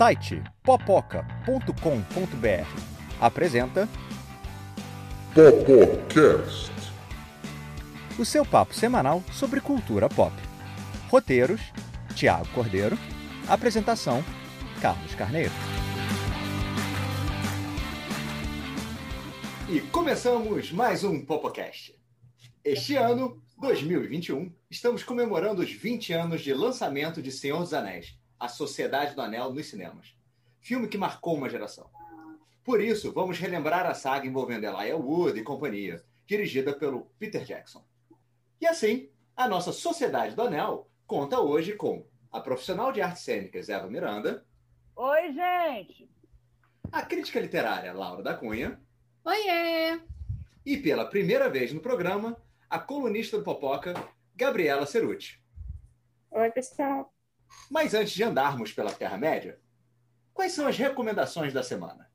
site popoca.com.br apresenta Popocast. o seu papo semanal sobre cultura pop. Roteiros: Tiago Cordeiro. Apresentação: Carlos Carneiro. E começamos mais um Popocast. Este ano, 2021, estamos comemorando os 20 anos de lançamento de Senhor dos Anéis, A Sociedade do Anel nos cinemas. Filme que marcou uma geração. Por isso, vamos relembrar a saga envolvendo Elijah Wood e companhia, dirigida pelo Peter Jackson. E assim, a nossa Sociedade do Anel conta hoje com a profissional de artes cênicas Eva Miranda, Oi, gente! a crítica literária Laura da Cunha Oiê! e, pela primeira vez no programa, a colunista do Popoca, Gabriela Ceruti. Oi, pessoal. Mas antes de andarmos pela Terra-média, quais são as recomendações da semana?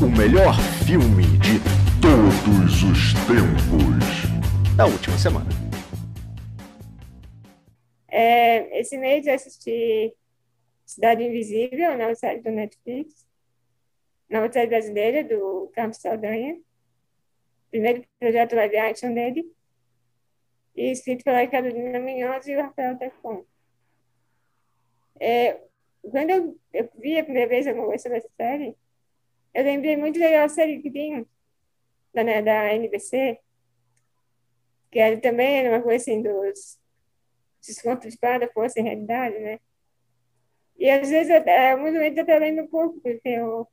O melhor filme de todos os tempos. Da última semana. É, esse mês eu assisti Cidade Invisível, na série do Netflix. Nova série brasileira, do Campos Saldanha. Primeiro projeto live action dele. E escrito pela Carolina Minhosa e o Rafael Tefon. É, quando eu, eu vi a primeira vez alguma coisa sobre essa série, eu lembrei muito daquela série que da, né, da NBC, que era também era uma coisa assim dos descontos de fada fosse realidade, né? E às vezes é muito momento até lembro um pouco, porque o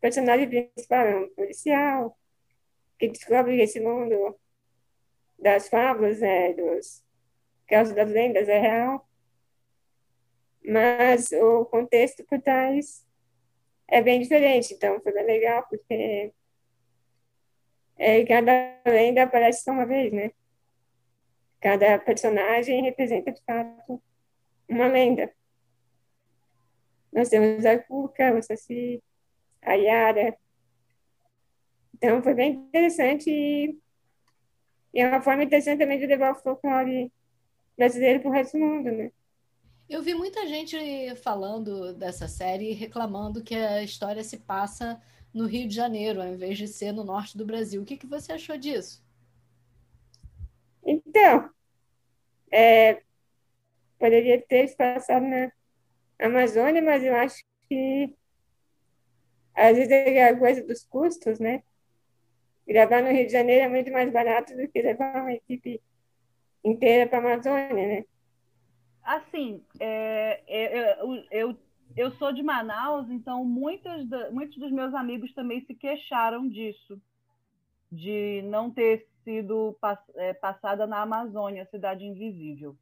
personagem principal é um policial que descobre que esse mundo das fábulas, né, dos casos das lendas é real, mas o contexto por trás é bem diferente, então foi bem legal, porque é, cada lenda aparece só uma vez, né? Cada personagem representa, de fato, uma lenda. Nós temos a Cuca, o Saci, a Yara. Então, foi bem interessante e, e é uma forma interessante também de levar o folclore brasileiro para o resto do mundo, né? Eu vi muita gente falando dessa série reclamando que a história se passa no Rio de Janeiro, ao invés de ser no norte do Brasil. O que, que você achou disso? Então, é, poderia ter se passado na Amazônia, mas eu acho que às vezes é a coisa dos custos, né? Gravar no Rio de Janeiro é muito mais barato do que levar uma equipe inteira para a Amazônia, né? Assim, é, é, eu, eu, eu sou de Manaus, então muitos, da, muitos dos meus amigos também se queixaram disso, de não ter sido pass, é, passada na Amazônia, Cidade Invisível.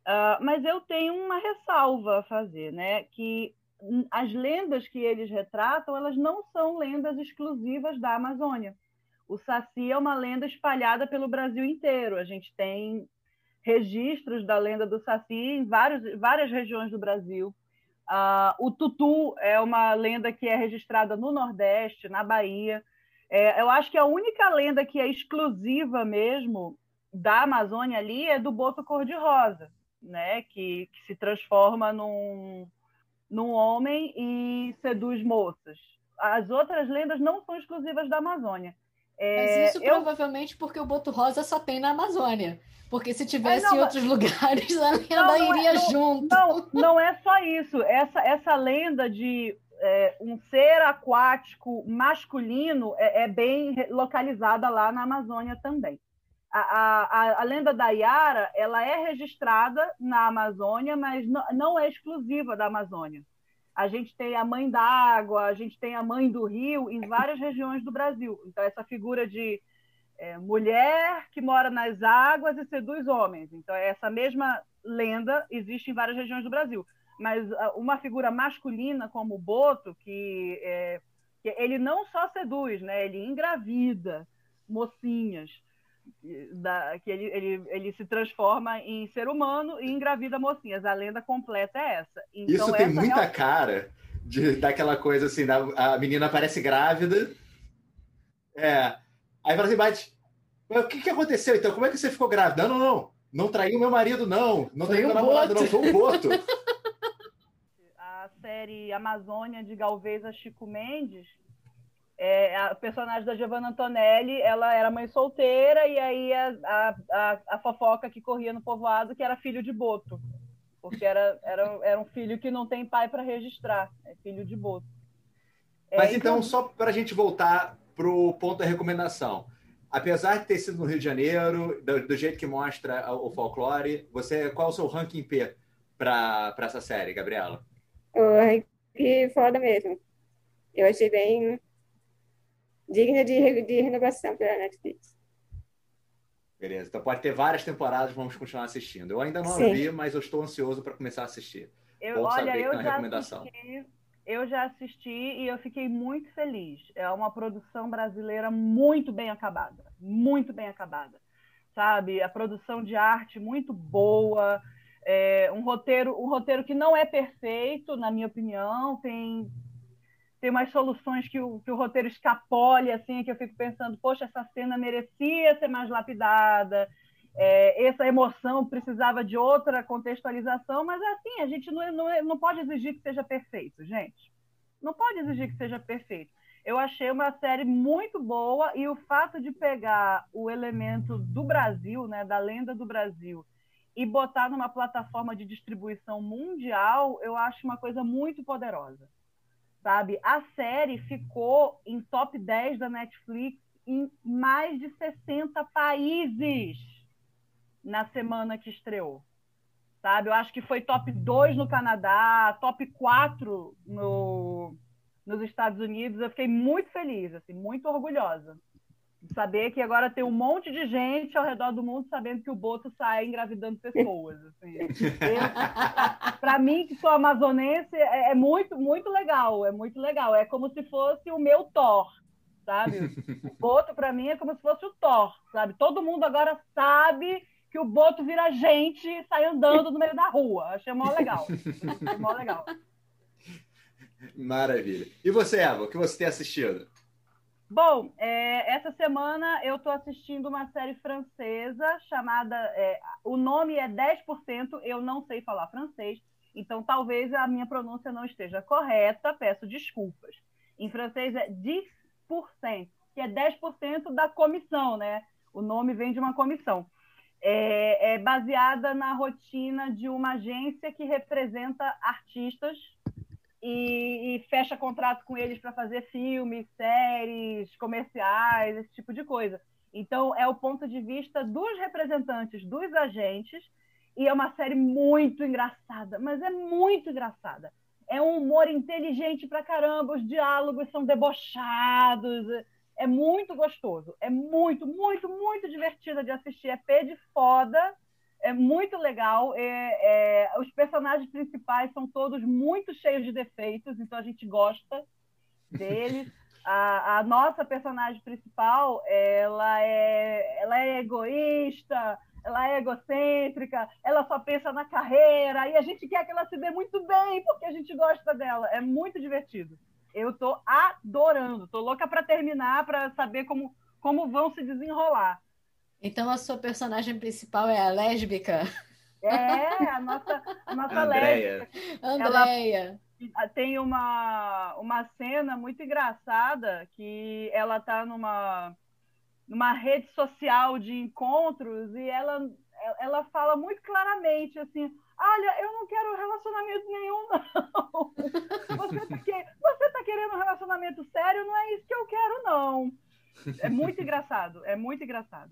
Uh, mas eu tenho uma ressalva a fazer, né? Que as lendas que eles retratam, elas não são lendas exclusivas da Amazônia. O Saci é uma lenda espalhada pelo Brasil inteiro. A gente tem registros da lenda do Saci em vários, várias regiões do Brasil. Uh, o Tutu é uma lenda que é registrada no Nordeste, na Bahia. É, eu acho que a única lenda que é exclusiva mesmo da Amazônia ali é do boto cor-de-rosa, né? Que, que, se transforma num, num homem e seduz moças. As outras lendas não são exclusivas da Amazônia. É, Mas isso eu... provavelmente porque o boto rosa só tem na Amazônia. Porque se tivesse não, em outros lugares, a lenda não, não iria é, junto. Não, não é só isso. Essa, essa lenda de é, um ser aquático masculino é, é, bem localizada lá na Amazônia também. A, a, a, lenda da Yara ela é registrada na Amazônia, mas não, não é exclusiva da Amazônia. A gente tem a mãe d'água, a gente tem a mãe do rio em várias regiões do Brasil. Então, essa figura de é, mulher que mora nas águas e seduz homens. Então, essa mesma lenda existe em várias regiões do Brasil. Mas uma figura masculina como o Boto, que, é, que ele não só seduz, né? ele engravida mocinhas, da, que ele, ele, ele se transforma em ser humano e engravida mocinhas. A lenda completa é essa. Então, Isso tem muita cara de, daquela coisa assim, da, a menina aparece grávida. É, Aí fala assim, mas, mas o que, que aconteceu então? Como é que você ficou grávida? Não, não, não. Não traiu meu marido, não. Não traiu meu namorado, não. Foi o Boto. A série Amazônia de Galvez a Chico Mendes, é, a personagem da Giovanna Antonelli, ela era mãe solteira e aí a, a, a, a fofoca que corria no povoado que era filho de Boto. Porque era, era, era um filho que não tem pai para registrar, é filho de Boto. É, Mas então, só para a gente voltar pro ponto da recomendação. Apesar de ter sido no Rio de Janeiro, do, do jeito que mostra o folclore, você qual é o seu ranking P para essa série, Gabriela? Oh, que foda mesmo. Eu achei bem digna de, de renovação pela Netflix. Beleza. Então pode ter várias temporadas, vamos continuar assistindo. Eu ainda não Sim. vi, mas eu estou ansioso para começar a assistir. Eu, Bom olha, saber que eu tem uma já recomendação. assisti, eu já assisti e eu fiquei muito feliz. É uma produção brasileira muito bem acabada, muito bem acabada, sabe? A produção de arte muito boa, é, um roteiro, um roteiro que não é perfeito, na minha opinião, tem tem umas soluções que o, que o roteiro escapole, assim, que eu fico pensando, poxa, essa cena merecia ser mais lapidada, é, essa emoção precisava de outra contextualização, mas assim, a gente não, não, não pode exigir que seja perfeito, gente. Não pode exigir que seja perfeito. Eu achei uma série muito boa e o fato de pegar o elemento do Brasil, né, da lenda do Brasil, e botar numa plataforma de distribuição mundial, eu acho uma coisa muito poderosa. Sabe? A série ficou em top 10 da Netflix em mais de 60 países na semana que estreou. Sabe? Eu acho que foi top 2 no Canadá, top 4 no, nos Estados Unidos. Eu fiquei muito feliz, assim, muito orgulhosa. Saber que agora tem um monte de gente ao redor do mundo sabendo que o Boto sai engravidando pessoas. Assim. Para mim, que sou amazonense, é, é muito, muito legal. É muito legal. É como se fosse o meu Thor, sabe? O Boto, para mim, é como se fosse o Thor, sabe? Todo mundo agora sabe que o Boto vira gente e sai andando no meio da rua. Achei mó legal. Achei mó legal. Maravilha. E você, Eva, o que você tem assistido? Bom, é, essa semana eu estou assistindo uma série francesa chamada. é, o nome é 10%, eu não sei falar francês, então talvez a minha pronúncia não esteja correta, peço desculpas. Em francês é 10%, que é 10% da comissão, né? O nome vem de uma comissão. É, é baseada na rotina de uma agência que representa artistas e, e fecha contrato com eles para fazer filmes, séries, comerciais, esse tipo de coisa. Então, é o ponto de vista dos representantes, dos agentes, e é uma série muito engraçada, mas é muito engraçada. É um humor inteligente pra caramba, os diálogos são debochados, é muito gostoso, é muito, muito, muito divertida de assistir, é pé de foda, é muito legal. É, é, os personagens principais são todos muito cheios de defeitos, então a gente gosta deles. A, a nossa personagem principal, ela é, ela é egoísta, ela é egocêntrica, ela só pensa na carreira e a gente quer que ela se dê muito bem porque a gente gosta dela. É muito divertido. Eu tô adorando, tô louca para terminar para saber como, como vão se desenrolar. Então a sua personagem principal é a lésbica? É, a nossa, a nossa Andréia. lésbica. Andréia. Tem uma, uma cena muito engraçada que ela tá numa, numa rede social de encontros e ela, ela fala muito claramente assim, olha, eu não quero relacionamento nenhum, não. Você tá, que, você tá querendo um relacionamento sério? Não é isso que eu quero, não. É muito engraçado, é muito engraçado.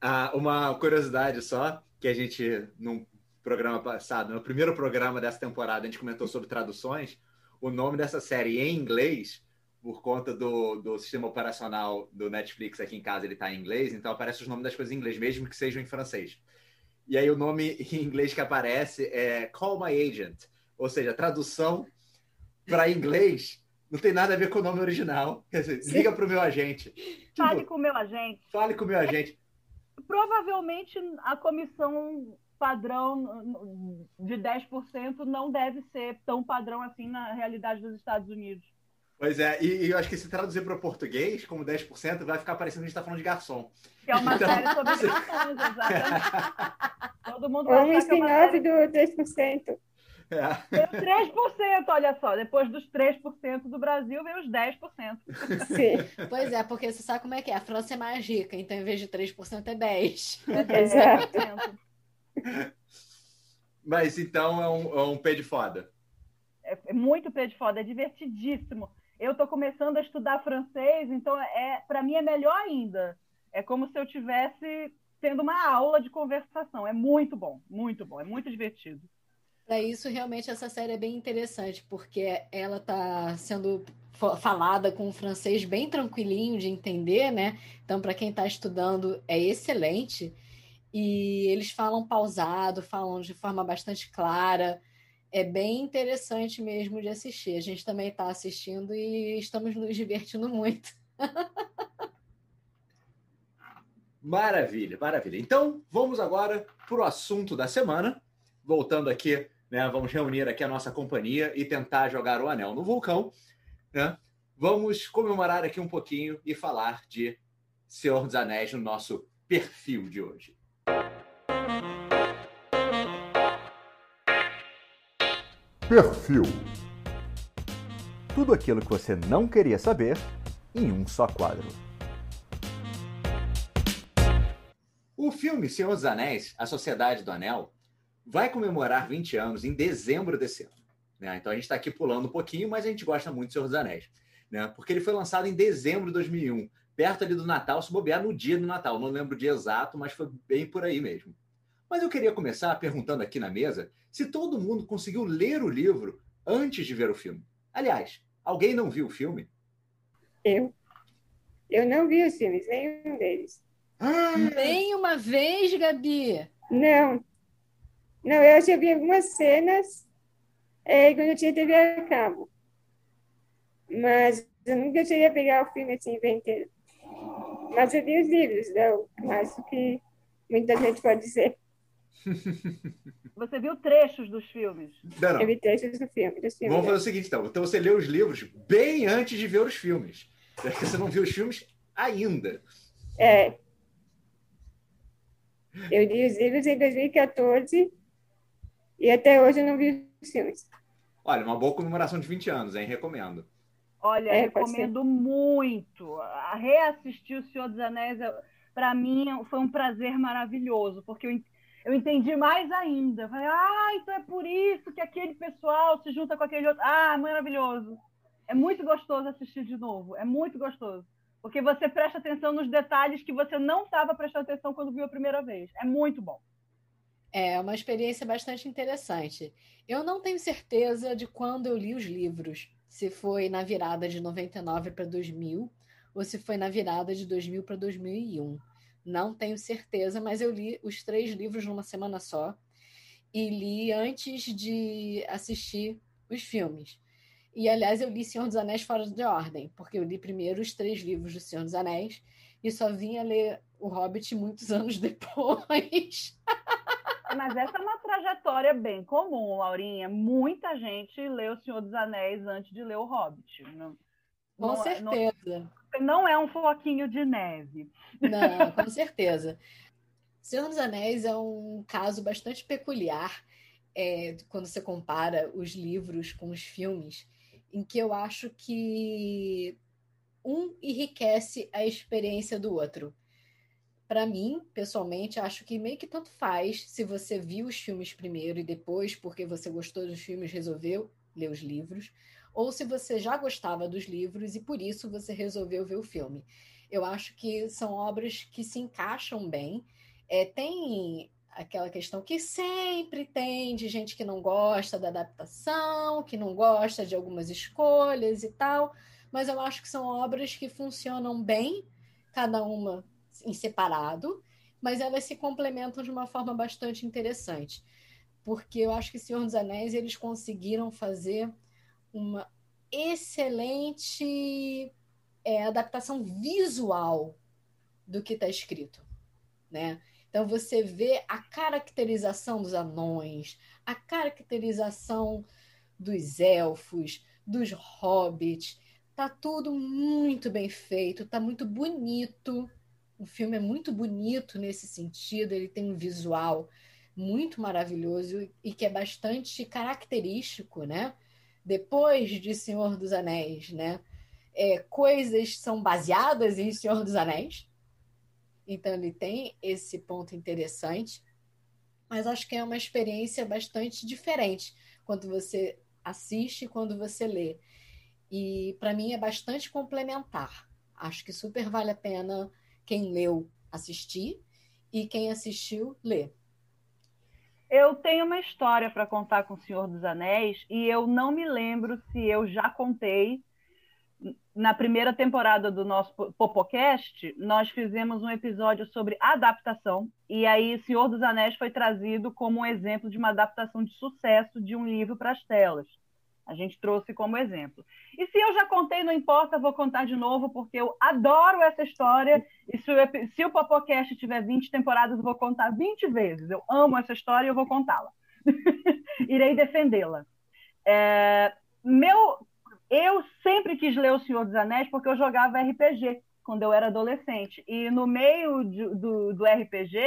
Ah, uma curiosidade só, que a gente, num programa passado, no primeiro programa dessa temporada, a gente comentou sobre traduções. O nome dessa série em inglês, por conta do, do sistema operacional do Netflix aqui em casa, ele está em inglês, então aparece os nomes das coisas em inglês, mesmo que sejam em francês. E aí o nome em inglês que aparece é Call My Agent, ou seja, tradução para inglês não tem nada a ver com o nome original. Dizer, liga para o meu agente. Tipo, Fale com o meu agente. Fale com o meu agente. Provavelmente a comissão padrão de 10% não deve ser tão padrão assim na realidade dos Estados Unidos. Pois é, e, e eu acho que se traduzir para o português como 10%, vai ficar parecendo que a gente está falando de garçom. Que é uma Então- série sobre garçons, exatamente. Todo mundo um achar que é série... do 3%. É. Tem 3%, olha só. Depois dos 3% do Brasil, vem os 10%. Sim, Pois é, porque você sabe como é que é. A França é mais rica, então em vez de 3% é 10. É Exato. 10%. Mas então é um, é um pé de foda. É, é muito pé de foda, é divertidíssimo. Eu estou começando a estudar francês, então é para mim é melhor ainda. É como se eu tivesse tendo uma aula de conversação. É muito bom, muito bom, é muito divertido. Para isso, realmente, essa série é bem interessante, porque ela está sendo fa- falada com um francês bem tranquilinho de entender, né? Então, para quem está estudando, é excelente. E eles falam pausado, falam de forma bastante clara. É bem interessante mesmo de assistir. A gente também está assistindo e estamos nos divertindo muito. Maravilha, maravilha. Então, vamos agora para o assunto da semana. Voltando aqui, né? Vamos reunir aqui a nossa companhia e tentar jogar o anel no vulcão. Né? Vamos comemorar aqui um pouquinho e falar de Senhor dos Anéis no nosso perfil de hoje. Perfil. Tudo aquilo que você não queria saber em um só quadro. O filme Senhor dos Anéis, A Sociedade do Anel, vai comemorar 20 anos em dezembro desse ano. né? Então a gente está aqui pulando um pouquinho, mas a gente gosta muito do Senhor dos Anéis. Né? Porque ele foi lançado em dezembro de 2001, perto ali do Natal, se bobear no dia do Natal. Não lembro o dia exato, mas foi bem por aí mesmo. Mas eu queria começar perguntando aqui na mesa se todo mundo conseguiu ler o livro antes de ver o filme. Aliás, alguém não viu o filme? eu. Eu não vi os filmes, nenhum deles. Nem uma vez, Gabi! Não. Não, eu já vi algumas cenas é, quando eu tinha TV a cabo. Mas eu nunca cheguei a pegar o filme assim, bem inteiro. Mas eu vi os livros, não, acho que muita gente pode dizer. Você viu trechos dos filmes? Não, não. Eu vi trechos do filme, dos filmes. Vamos fazer o seguinte, então. Então você lê os livros bem antes de ver os filmes. É que você não viu os filmes ainda. É. Eu li os livros em 2014 e até hoje eu não vi os filmes. Olha, uma boa comemoração de 20 anos, hein? Recomendo. Olha, É, recomendo muito. A reassistir O Senhor dos Anéis, para mim, foi um prazer maravilhoso, porque eu, eu entendi mais ainda. Eu Falei, ah, então é por isso que aquele pessoal se junta com aquele outro. Ah, maravilhoso. É muito gostoso assistir de novo. É muito gostoso. Porque você presta atenção nos detalhes que você não estava prestando atenção quando viu a primeira vez. É muito bom. É uma experiência bastante interessante. Eu não tenho certeza de quando eu li os livros, se foi na virada de 99 para 2000 ou se foi na virada de 2000 para 2001. Não tenho certeza, mas eu li os três livros numa semana só e li antes de assistir os filmes. E, aliás, eu li Senhor dos Anéis fora de ordem, porque eu li primeiro os três livros do Senhor dos Anéis e só vinha ler O Hobbit muitos anos depois. Mas essa é uma trajetória bem comum, Laurinha. Muita gente lê O Senhor dos Anéis antes de ler O Hobbit. Não, Com não- não- certeza. não é um floquinho de neve. Não, com certeza. Senhor dos Anéis é um caso bastante peculiar é, quando você compara os livros com os filmes, em que eu acho que um enriquece a experiência do outro. Para mim, pessoalmente, acho que meio que tanto faz se você viu os filmes primeiro e depois, porque você gostou dos filmes, resolveu ler os livros, ou se você já gostava dos livros e por isso você resolveu ver o filme. Eu acho que são obras que se encaixam bem. É, tem aquela questão que sempre tem de gente que não gosta da adaptação, que não gosta de algumas escolhas e tal, mas eu acho que são obras que funcionam bem, cada uma em separado, mas elas se complementam de uma forma bastante interessante. Porque eu acho que Senhor dos Anéis eles conseguiram fazer uma excelente é, adaptação visual do que está escrito, né? Então você vê a caracterização dos anões, a caracterização dos elfos, dos hobbits, tá tudo muito bem feito, tá muito bonito. O filme é muito bonito nesse sentido, ele tem um visual muito maravilhoso e que é bastante característico, né? Depois de Senhor dos Anéis, né? É, coisas são baseadas em Senhor dos Anéis. Então ele tem esse ponto interessante, mas acho que é uma experiência bastante diferente quando você assiste e quando você lê. E para mim é bastante complementar. Acho que super vale a pena quem leu assistir e quem assistiu ler. Eu tenho uma história para contar com o Senhor dos Anéis e eu não me lembro se eu já contei. Na primeira temporada do nosso Popocast, nós fizemos um episódio sobre adaptação, e aí Senhor dos Anéis foi trazido como um exemplo de uma adaptação de sucesso de um livro para as telas. A gente trouxe como exemplo. E se eu já contei, não importa, vou contar de novo, porque eu adoro essa história. E se o, se o Popocast tiver 20 temporadas, vou contar 20 vezes. Eu amo essa história e eu vou contá-la. Irei defendê-la. É, meu, eu sempre quis ler O Senhor dos Anéis porque eu jogava RPG quando eu era adolescente. E no meio de, do, do RPG,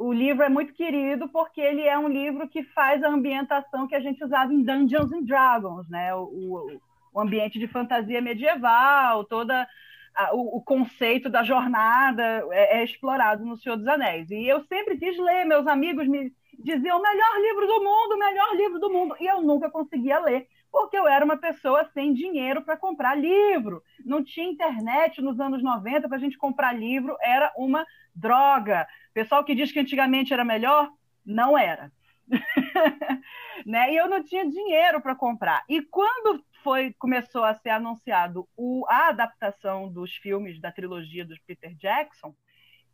o livro é muito querido porque ele é um livro que faz a ambientação que a gente usava em Dungeons and Dragons, né? O, o, o ambiente de fantasia medieval, toda a, o, o, conceito da jornada é, é, explorado no Senhor dos Anéis. E eu sempre quis ler, meus amigos me diziam o melhor livro do mundo, o melhor livro do mundo, e eu nunca conseguia ler. Porque eu era uma pessoa sem dinheiro para comprar livro. Não tinha internet nos anos 90 para a gente comprar livro, era uma droga. Pessoal que diz que antigamente era melhor, não era. né? E eu não tinha dinheiro para comprar. E quando foi começou a ser anunciado o, a adaptação dos filmes da trilogia do Peter Jackson,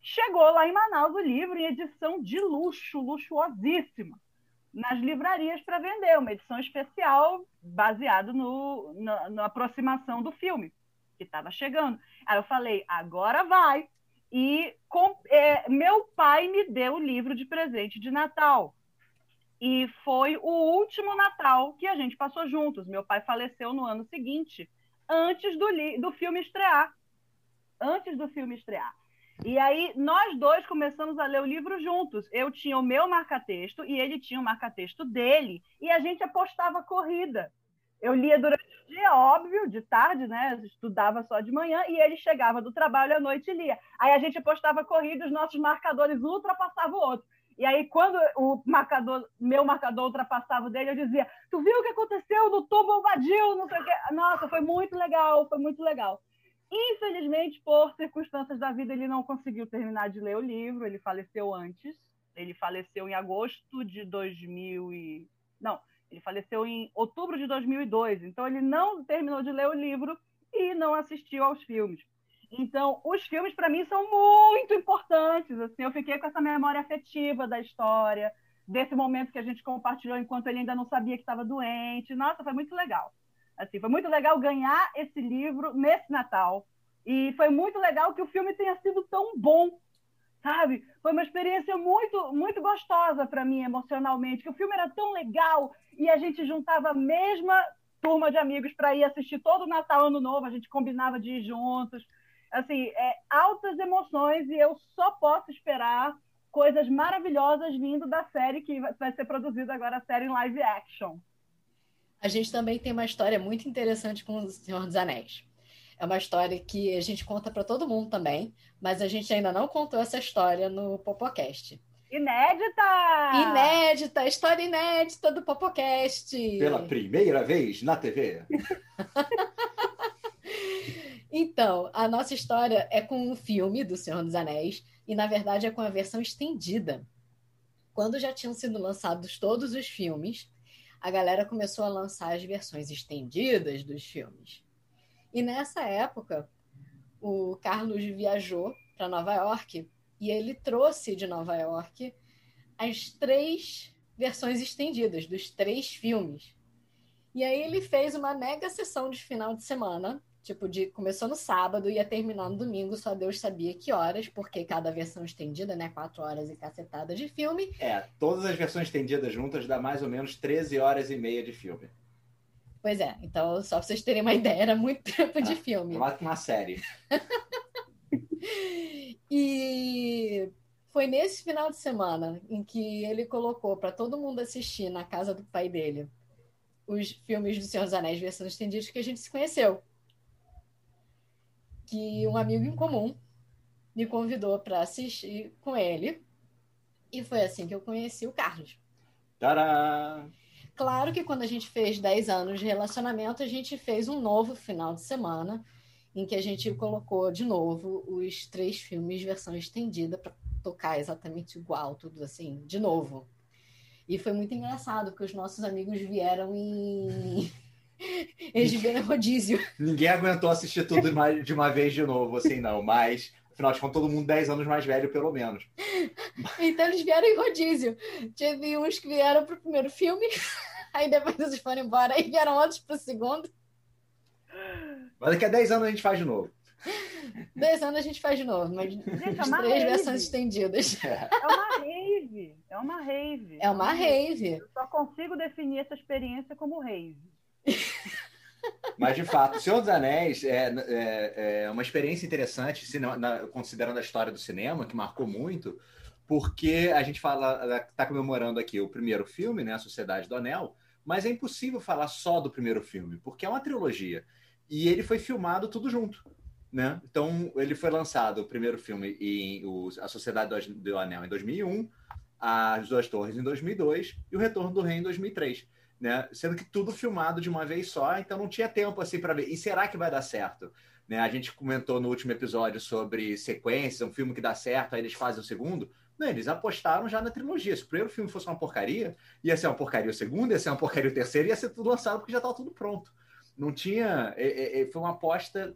chegou lá em Manaus o livro em edição de luxo, luxuosíssima, nas livrarias para vender, uma edição especial baseada no, na, na aproximação do filme que estava chegando. Aí eu falei, agora vai. E com, é, meu pai me deu o livro de presente de Natal. E foi o último Natal que a gente passou juntos. Meu pai faleceu no ano seguinte, antes do, do filme estrear. Antes do filme estrear. E aí nós dois começamos a ler o livro juntos. Eu tinha o meu marca-texto e ele tinha o marca-texto dele. E a gente apostava corrida. Eu lia durante o dia, óbvio, de tarde, né? Estudava só de manhã e ele chegava do trabalho à noite e lia. Aí a gente apostava corrida, os nossos marcadores ultrapassavam o outro. E aí, quando o marcador, meu marcador ultrapassava o dele, eu dizia: Tu viu o que aconteceu no Tom Bombadil? Não sei o quê. Nossa, foi muito legal, foi muito legal. Infelizmente, por circunstâncias da vida, ele não conseguiu terminar de ler o livro, ele faleceu antes. Ele faleceu em agosto de 2000 e... Não, ele faleceu em outubro de 2002, então ele não terminou de ler o livro e não assistiu aos filmes. Então, os filmes para mim são muito importantes. Assim, eu fiquei com essa memória afetiva da história, desse momento que a gente compartilhou enquanto ele ainda não sabia que estava doente. Nossa, foi muito legal. Assim, foi muito legal ganhar esse livro nesse Natal. E foi muito legal que o filme tenha sido tão bom, sabe? Foi uma experiência muito, muito gostosa para mim emocionalmente, que o filme era tão legal e a gente juntava a mesma turma de amigos para ir assistir todo o Natal, Ano Novo, a gente combinava de ir juntos. Assim, é, altas emoções e eu só posso esperar coisas maravilhosas vindo da série que vai ser produzida agora, a série em live action. A gente também tem uma história muito interessante com o Senhor dos Anéis. É uma história que a gente conta para todo mundo também, mas a gente ainda não contou essa história no Popocast. Inédita! Inédita, história inédita do Popocast. Pela primeira vez na TV. então, a nossa história é com o filme do Senhor dos Anéis e, na verdade, é com a versão estendida. Quando já tinham sido lançados todos os filmes, a galera começou a lançar as versões estendidas dos filmes. E nessa época, o Carlos viajou para Nova York e ele trouxe de Nova York as três versões estendidas dos três filmes. E aí ele fez uma mega sessão de final de semana, tipo de começou no sábado e ia terminar no domingo, só Deus sabia que horas, porque cada versão estendida, né, quatro horas e cacetada de filme. É, todas as versões estendidas juntas dá mais ou menos 13 horas e meia de filme. Pois é, então só pra vocês terem uma ideia, era muito tempo de ah, filme. Mais uma série. e foi nesse final de semana em que ele colocou para todo mundo assistir na casa do pai dele os filmes do Senhor dos Anéis versão estendida que a gente se conheceu. Que um amigo em comum me convidou para assistir com ele. E foi assim que eu conheci o Carlos. Tará! Claro que quando a gente fez 10 anos de relacionamento, a gente fez um novo final de semana em que a gente colocou de novo os três filmes versão estendida para tocar exatamente igual, tudo assim, de novo. E foi muito engraçado, porque os nossos amigos vieram em. Eles vieram em rodízio. Ninguém aguentou assistir tudo de uma vez de novo, assim, não. Mas, afinal de contas, todo mundo 10 anos mais velho, pelo menos. Então, eles vieram em rodízio. Teve uns que vieram pro primeiro filme, aí depois eles foram embora, aí vieram outros pro segundo. Mas daqui a 10 anos a gente faz de novo. 10 anos a gente faz de novo, mas Gente, é três rave. versões estendidas. É uma rave. É uma rave. É uma rave. Eu só consigo definir essa experiência como rave. Mas, de fato, O Senhor dos Anéis é, é, é uma experiência interessante, considerando a história do cinema, que marcou muito, porque a gente fala, está comemorando aqui o primeiro filme, né, A Sociedade do Anel, mas é impossível falar só do primeiro filme, porque é uma trilogia. E ele foi filmado tudo junto. Né? Então, ele foi lançado, o primeiro filme, em o- A Sociedade do, Anel, em 2001, As Duas Torres, em 2002, e O Retorno do Rei, em 2003 né? Sendo que tudo filmado de uma vez só, então não tinha tempo assim para ver. E será que vai dar certo? Né? A gente comentou no último episódio sobre sequências, um filme que dá certo, aí eles fazem o segundo. Não, eles apostaram já na trilogia. Se o primeiro filme fosse uma porcaria, ia ser uma porcaria o segundo, ia ser uma porcaria o terceiro, ia ser tudo lançado porque já estava tudo pronto. Não tinha. é- é- foi uma aposta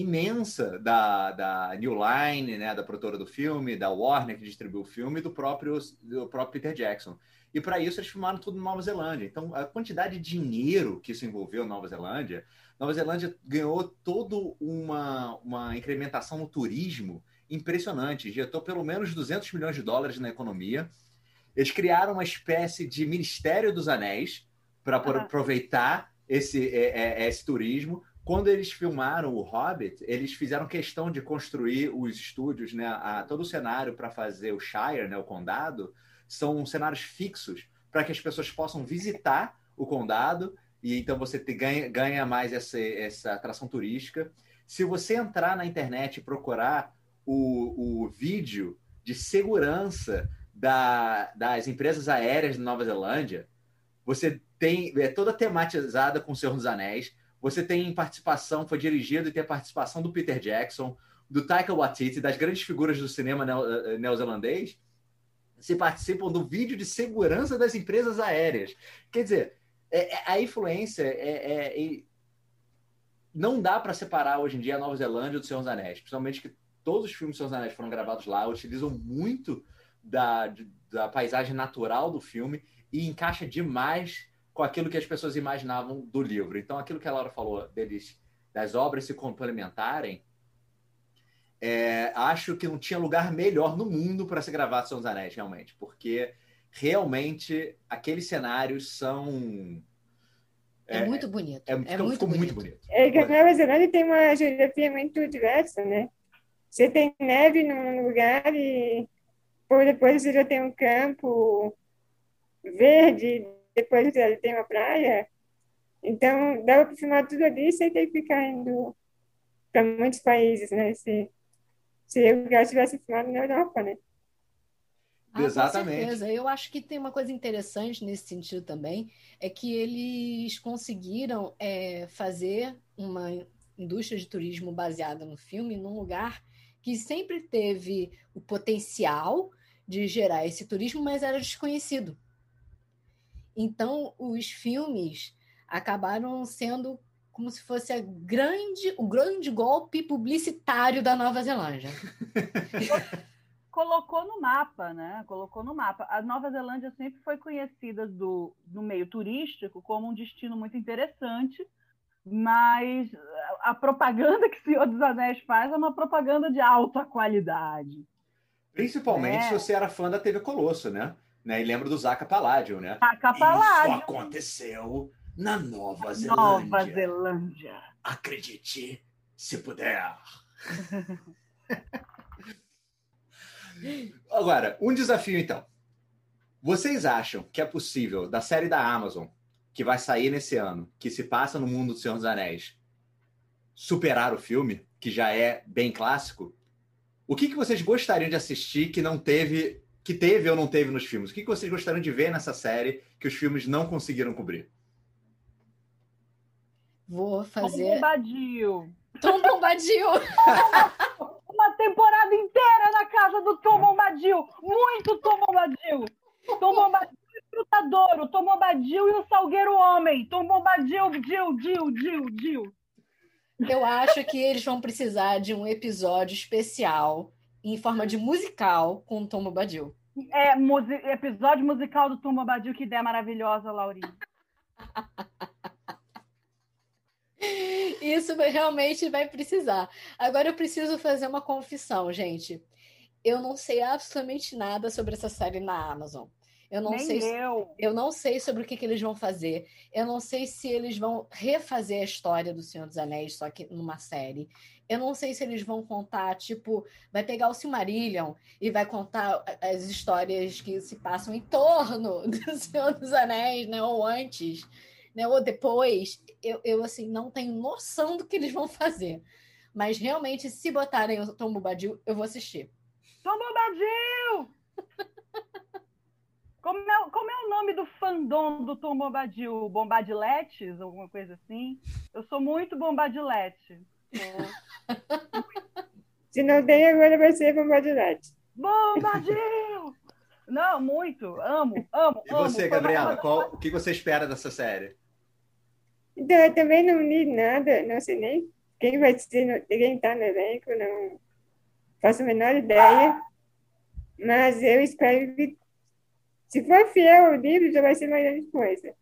imensa da, da New Line, né, da produtora do filme, da Warner que distribuiu o filme, e do próprio, do próprio Peter Jackson. E para isso eles filmaram tudo em Nova Zelândia. Então, a quantidade de dinheiro que isso envolveu em Nova Zelândia, Nova Zelândia ganhou toda uma, uma incrementação no turismo impressionante. Injetou pelo menos 200 milhões de dólares na economia. Eles criaram uma espécie de Ministério dos Anéis para Ah. aproveitar esse, é, é, esse turismo. Quando eles filmaram o Hobbit, eles fizeram questão de construir os estúdios, né, a, todo o cenário para fazer o Shire, né, o condado, são cenários fixos para que as pessoas possam visitar o condado e então você te- ganha, ganha mais essa, essa atração turística. Se você entrar na internet e procurar o, o vídeo de segurança da- das empresas aéreas de Nova Zelândia, você tem é toda tematizada com o Senhor dos Anéis. Você tem participação, foi dirigido e tem a participação do Peter Jackson, do Taika Waititi, das grandes figuras do cinema neo- eh, neozelandês se participam do vídeo de segurança das empresas aéreas. Quer dizer, é- é- a influência é, é- não dá para separar hoje em dia a Nova Zelândia do Senhor dos Anéis, principalmente que todos os filmes do Senhor dos Anéis foram gravados lá, utilizam muito da, da paisagem natural do filme e encaixa demais com aquilo que as pessoas imaginavam do livro. Então, aquilo que a Laura falou deles, das obras se complementarem, é, acho que não tinha lugar melhor no mundo para se gravar Senhor dos Anéis, realmente, porque realmente aqueles cenários são. É, muito bonito. é- É, ficou- muito ficou bonito. muito bonito. É que a Nova Zelândia tem uma geografia muito diversa, né? Você tem neve num lugar e depois você já tem um campo verde, depois você tem uma praia. Então, dava para filmar tudo ali sem ter que ficar indo para muitos países, né? Se, se o lugar tivesse filmado na Europa, né? Ah, com Exatamente. certeza. Eu acho que tem uma coisa interessante nesse sentido também, é que eles conseguiram é, fazer uma indústria de turismo baseada no filme num lugar que sempre teve o potencial de gerar esse turismo, mas era desconhecido. Então, os filmes acabaram sendo como se fosse a grande, o grande golpe publicitário da Nova Zelândia. colocou no mapa, né? Colocou no mapa. A Nova Zelândia sempre foi conhecida do, no meio turístico como um destino muito interessante, mas a, a propaganda que o Senhor dos Anéis faz é uma propaganda de alta qualidade. Principalmente É. se você era fã da TV Colosso, né? Né? E lembra do Zaca Palladio, né? A Isso Capaládio, aconteceu na Nova Zelândia. Nova Zelândia. Acredite, se puder. Agora, um desafio então. Vocês acham que é possível, da série da Amazon, que vai sair nesse ano, que se passa no mundo do Senhor dos Anéis, superar o filme, que já é bem clássico? O que, que vocês gostariam de assistir que não teve, que teve ou não teve nos filmes? O que, que vocês gostariam de ver nessa série que os filmes não conseguiram cobrir? Vou Tom fazer. Bombadil. Tom Bombadil! Uma temporada inteira na casa do Tom Bombadil. Muito Tom Bombadil. Tom Bombadil e Frutadouro. Tom Bombadil e o Salgueiro Homem. Tom Bombadil, Dil, Dil, Dil, Dil. Eu acho que eles vão precisar de um episódio especial em forma de musical com o Tom Bombadil. É, musi- episódio musical do Tom Bombadil, que ideia maravilhosa, Laurinha. Isso realmente vai precisar. Agora eu preciso fazer uma confissão, gente. Eu não sei absolutamente nada sobre essa série na Amazon. Eu não Nem sei se- eu. Eu não sei sobre o que, que eles vão fazer. Eu não sei se eles vão refazer a história do Senhor dos Anéis, só que numa série. Eu não sei se eles vão contar, tipo, vai pegar o Silmarillion e vai contar as histórias que se passam em torno do Senhor dos Anéis, né? Ou antes, né? Ou depois. Eu, eu assim, não tenho noção do que eles vão fazer. Mas realmente, se botarem o Tom Bombadil, eu vou assistir. Tom Bombadil! Como é, como é o nome do fandom do Tom Bombadil? Bombadiletes? Alguma coisa assim? Eu sou muito Bombadilete. Se não tem, agora vai ser Bombadilete. Bombadil! Não, muito. Amo, amo, E amo. você, Foi Gabriela, qual, o que você espera dessa série? Então, eu também não li nada, não sei nem quem vai ser, no- quem está no elenco, não faço a menor ideia. Mas eu espero que, se for fiel ao livro, já vai ser uma grande coisa.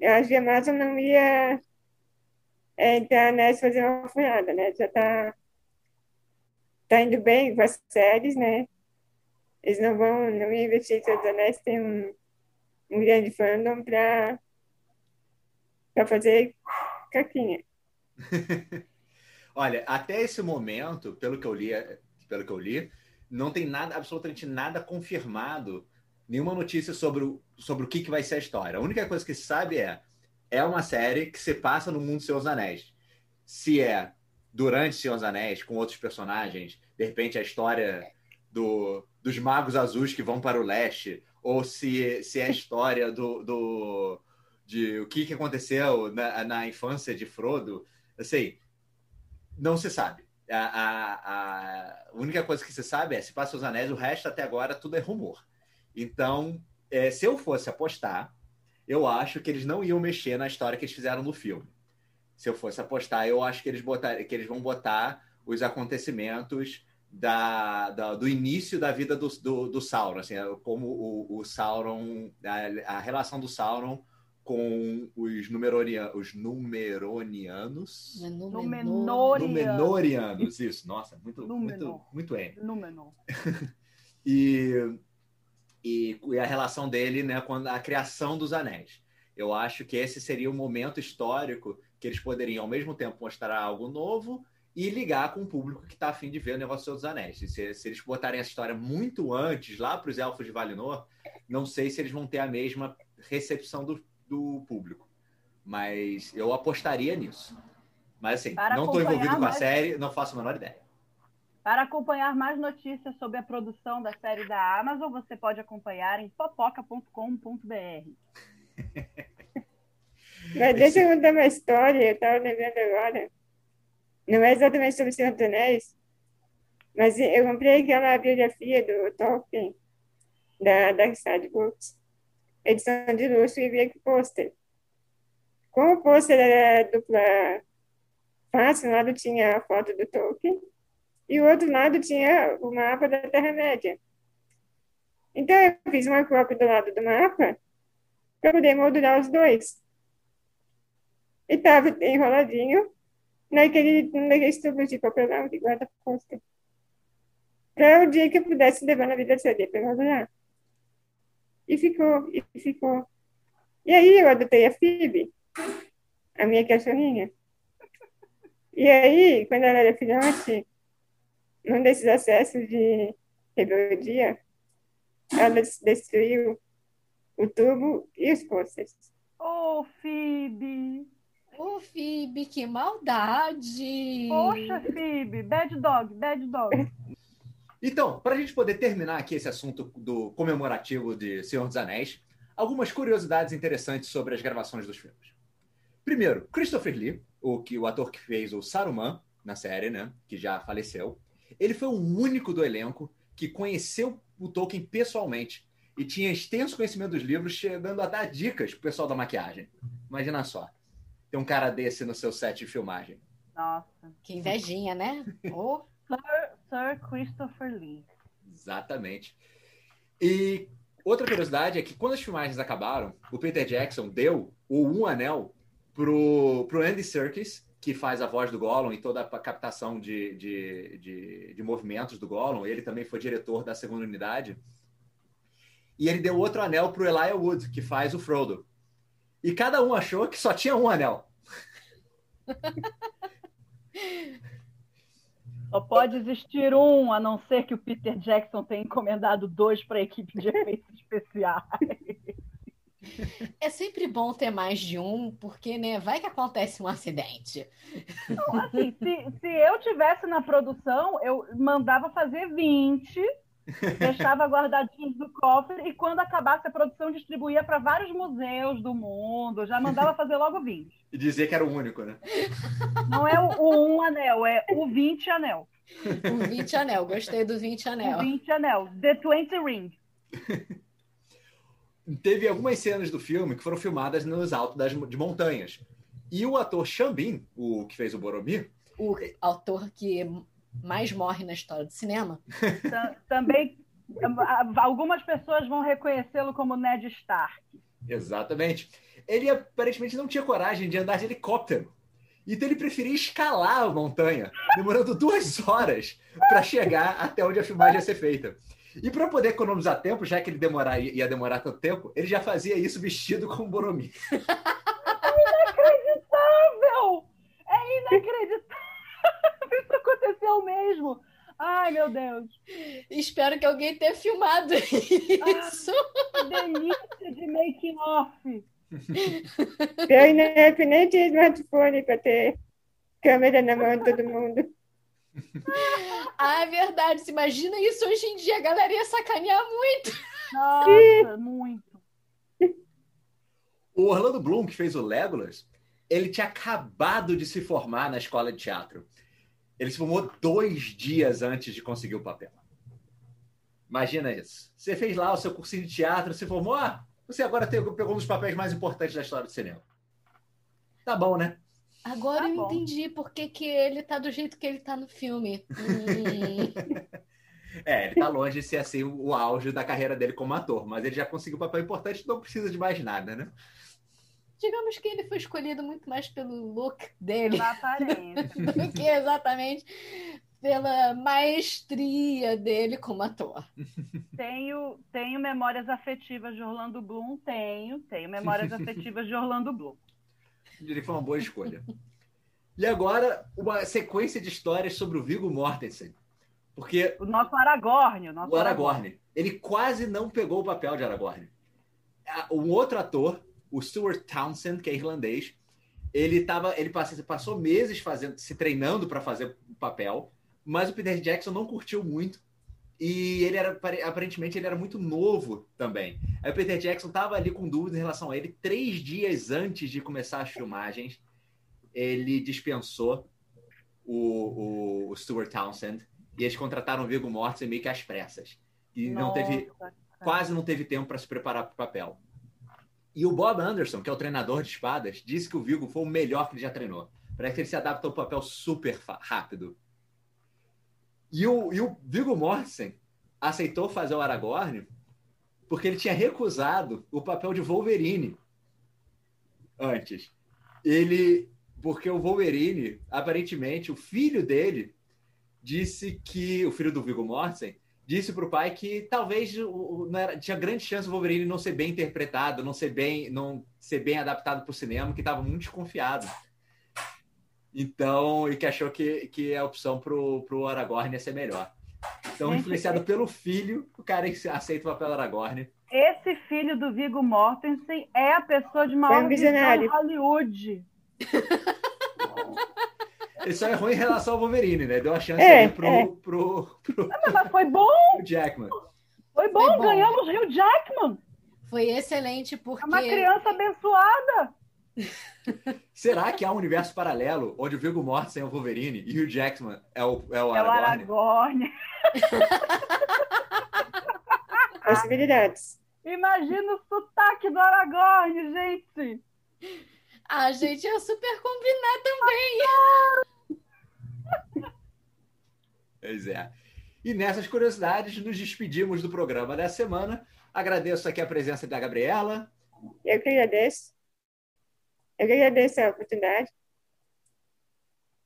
Eu acho que a Amazon não ia é, entrar nessa fazer uma furada, né? Já está tá indo bem com as séries, né? Eles não vão, não iam investir em Senhor dos Anéis, tem um, um grande fandom para para fazer caquinha. Olha, até esse momento, pelo que eu li, pelo que eu li, não tem nada, absolutamente nada confirmado, nenhuma notícia sobre o, sobre o que, que vai ser a história. A única coisa que se sabe é é uma série que se passa no mundo dos dos Anéis. Se é durante dos Anéis, com outros personagens, de repente a história do, dos magos azuis que vão para o leste, ou se, se é a história do, do de o que, que aconteceu na, na infância de Frodo, assim, não se sabe. A, a, a única coisa que se sabe é se passa os anéis, o resto até agora tudo é rumor. Então, é, se eu fosse apostar, eu acho que eles não iam mexer na história que eles fizeram no filme. Se eu fosse apostar, eu acho que eles, botar, que eles vão botar os acontecimentos da, da- do início da vida do, do, do Sauron, assim, como o, o Sauron, a, a relação do Sauron com os, numeronia, os numeronianos. No Númenor. Númenóreanos, isso, nossa, muito, muito, Númenor. muito M. Númenor. E, e, e a relação dele né, com a criação dos anéis. Eu acho que esse seria o momento histórico que eles poderiam, ao mesmo tempo, mostrar algo novo e ligar com o público que está afim de ver o negócio dos anéis. Se, se eles botarem essa história muito antes, lá para os Elfos de Valinor, não sei se eles vão ter a mesma recepção do, do público. Mas eu apostaria nisso. Mas assim, Para não estou envolvido com a série, não faço a menor ideia. Para acompanhar mais notícias sobre a produção da série da Amazon, você pode acompanhar em popoca.com.br. Mas deixa eu contar uma história, eu estava lembrando agora. Não é exatamente sobre o Senhor dos Anéis, mas eu comprei aquela biografia do Tolkien, da Dark Side Books, edição de luxo, e vi o pôster. Como o pôster era dupla face, lado tinha a foto do Tolkien, e o outro lado tinha o mapa da Terra-média. Então, eu fiz uma cópia do lado do mapa para poder moldurar os dois. E estava enroladinho naquele, naquele tubo de papelão de guarda-costa. Para o dia que eu pudesse levar na vida CD para moldurar. E ficou, e ficou. E aí eu adotei a Phoebe, a minha cachorrinha. E aí, quando ela era filhote, num desses acessos de rebeldia, ela destruiu o tubo e os pôsteres. Ô, Phoebe! Ô, Phoebe, que maldade! Poxa, Phoebe! Bad dog, bad dog. Então, para a gente poder terminar aqui esse assunto do comemorativo de Senhor dos Anéis, algumas curiosidades interessantes sobre as gravações dos filmes. Primeiro, Christopher Lee, o, que, o ator que fez o Saruman na série, né, que já faleceu, ele foi o único do elenco que conheceu o Tolkien pessoalmente e tinha extenso conhecimento dos livros, chegando a dar dicas pro pessoal da maquiagem. Imagina só, ter um cara desse no seu set de filmagem. Nossa. Que invejinha, né? Oh. Sir, Sir Christopher Lee. Exatamente. E outra curiosidade é que quando as filmagens acabaram, o Peter Jackson deu o Um Anel pro, pro Andy Serkis, que faz a voz do Gollum e toda a captação de, de, de, de movimentos do Gollum. Ele também foi diretor da segunda unidade. E ele deu outro anel pro Elijah Wood, que faz o Frodo. E cada um achou que só tinha um anel. Só pode existir um, a não ser que o Peter Jackson tenha encomendado dois para a equipe de efeitos especiais. É sempre bom ter mais de um, porque, né, vai que acontece um acidente. Não, assim, se, se eu tivesse na produção, eu mandava fazer 20, deixava guardadinhos no cofre e quando acabasse a produção distribuía para vários museus do mundo, já mandava fazer logo 20. E dizer que era o único, né? Não é o, o um anel, é o 20 anel. O 20 anel, gostei do 20 anel. O 20 anel, The 20 Ring. Teve algumas cenas do filme que foram filmadas nos altos das, de montanhas. E o ator Xambin, o que fez o Boromir, O autor que mais morre na história do cinema. Ta- Também algumas pessoas vão reconhecê-lo como Ned Stark. Exatamente. Ele aparentemente não tinha coragem de andar de helicóptero. Então ele preferia escalar a montanha, demorando duas horas para chegar até onde a filmagem ia ser feita. E para poder economizar tempo, já que ele demorar, ia demorar tanto tempo, ele já fazia isso vestido como Boromir. Inacreditável! É inacreditável! Isso aconteceu mesmo! Ai, meu Deus! Espero que alguém tenha filmado isso. Que delícia de making off! Eu nem, nem tinha smartphone para ter câmera na mão de todo mundo. Ah, é verdade. Se imagina isso hoje em dia, a galera ia sacanear muito. Nossa, muito. O Orlando Bloom, que fez o Legolas, ele tinha acabado de se formar na escola de teatro. Ele se formou dois dias antes de conseguir o papel. Imagina isso. Você fez lá o seu cursinho de teatro, se formou, ah, você agora tem- pegou um dos papéis mais importantes da história do cinema. Tá bom, né? Agora Tá eu bom. entendi por que, que ele tá do jeito que ele tá no filme. Hum. É, ele tá longe de ser assim o auge da carreira dele como ator, mas ele já conseguiu um papel importante, não precisa de mais nada, né? Digamos que ele foi escolhido muito mais pelo look dele Na aparência. do que exatamente pela maestria dele como ator. Tenho, tenho memórias afetivas de Orlando Bloom? Tenho, tenho memórias afetivas de Orlando Bloom. Eu diria que foi uma boa escolha. E agora, uma sequência de histórias sobre o Viggo Mortensen. Porque O nosso Aragorn. O nosso o Aragorn, ele quase não pegou o papel de Aragorn. Um outro ator, o Stuart Townsend, que é irlandês, ele tava, ele passou, passou meses fazendo, se treinando para fazer o papel, mas o Peter Jackson não curtiu muito. E ele era apare- aparentemente ele era muito novo também. Aí o Peter Jackson estava ali com dúvidas em relação a ele. Três dias antes de começar as filmagens, ele dispensou o, o, o Stuart Townsend e eles contrataram o Viggo Mortensen meio que às pressas. E não teve, Nossa, quase não teve tempo para se preparar para o papel. E o Bob Anderson, que é o treinador de espadas, disse que o Viggo foi o melhor que ele já treinou. Parece que ele se adapta ao papel super rápido. E o, e o Viggo Mortensen aceitou fazer o Aragorn porque ele tinha recusado o papel de Wolverine antes. Ele, porque o Wolverine, aparentemente, o filho dele disse que o filho do Viggo Mortensen disse para o pai que talvez não era- tinha grande chance o Wolverine não ser bem interpretado, não ser bem, não ser bem adaptado para o cinema, que estava muito desconfiado. Então, e que achou que, que a opção pro, pro Aragorn ia ser melhor. Então, Gente, influenciado pelo filho, o cara aceita o papel Aragorn. Esse filho do Viggo Mortensen é a pessoa de maior um visão visionário. de Hollywood. Ele só errou em relação ao Wolverine, né? Deu a chance É, ali pro, é. pro, pro, Mas foi bom, Jackman. foi bom, Foi bom. ganhamos Rio Jackman. Foi excelente porque. É uma criança abençoada. Será que há um universo paralelo onde o Viggo Mortensen é o Wolverine e o Jackman é o, é o É o Aragorn? Aragorn. Possibilidades. Imagina o sotaque do Aragorn, gente. A gente ia super combinar também. Pois é. E nessas curiosidades, nos despedimos do programa dessa semana. Agradeço aqui a presença da Gabriela. Eu que agradeço. Eu que agradeço a oportunidade.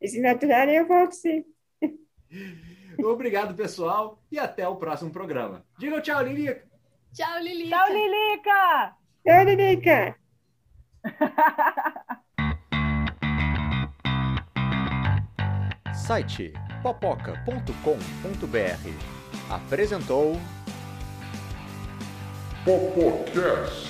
E se natural, eu volto sim. Obrigado, pessoal, e até o próximo programa. Diga tchau, Lilica. Tchau, Lili. Tchau, Lilica! Tchau, Lilica! Site popoca.com.br apresentou Popocast.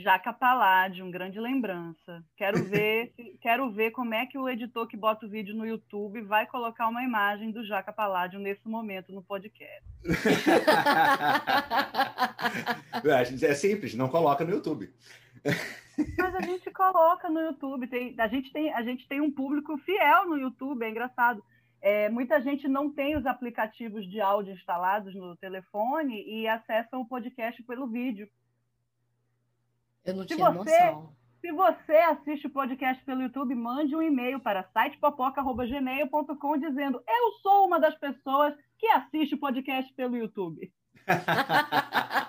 Jaca um grande lembrança. Quero ver, quero ver como é que o editor que bota o vídeo no YouTube vai colocar uma imagem do Jaca Paládio nesse momento no podcast. é simples, não coloca no YouTube. Mas a gente coloca no YouTube, tem, a, gente tem, a gente tem um público fiel no YouTube, é engraçado. É, muita gente não tem os aplicativos de áudio instalados no telefone e acessam o podcast pelo vídeo. Eu não Se tinha você- noção. Se você assiste o podcast pelo YouTube, mande um e-mail para sitepopoca.gmail.com dizendo eu sou uma das pessoas que assiste o podcast pelo YouTube.